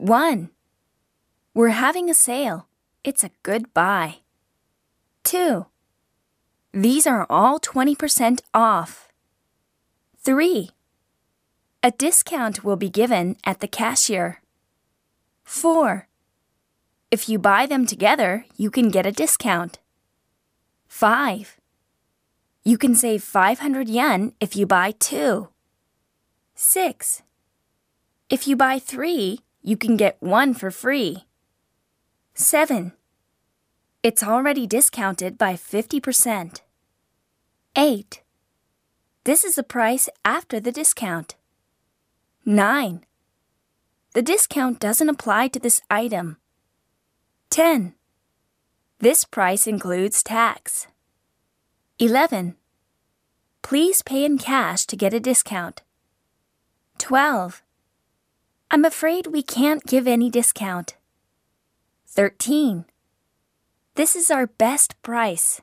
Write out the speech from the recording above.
1. We're having a sale. It's a good buy. 2. These are all 20% off. 3. A discount will be given at the cashier. 4. If you buy them together, you can get a discount. 5. You can save 500 yen if you buy two. 6. If you buy three, you can get one for free. 7. It's already discounted by 50%. 8. This is the price after the discount. 9. The discount doesn't apply to this item. 10. This price includes tax. 11. Please pay in cash to get a discount. 12. I'm afraid we can't give any discount. 13. This is our best price.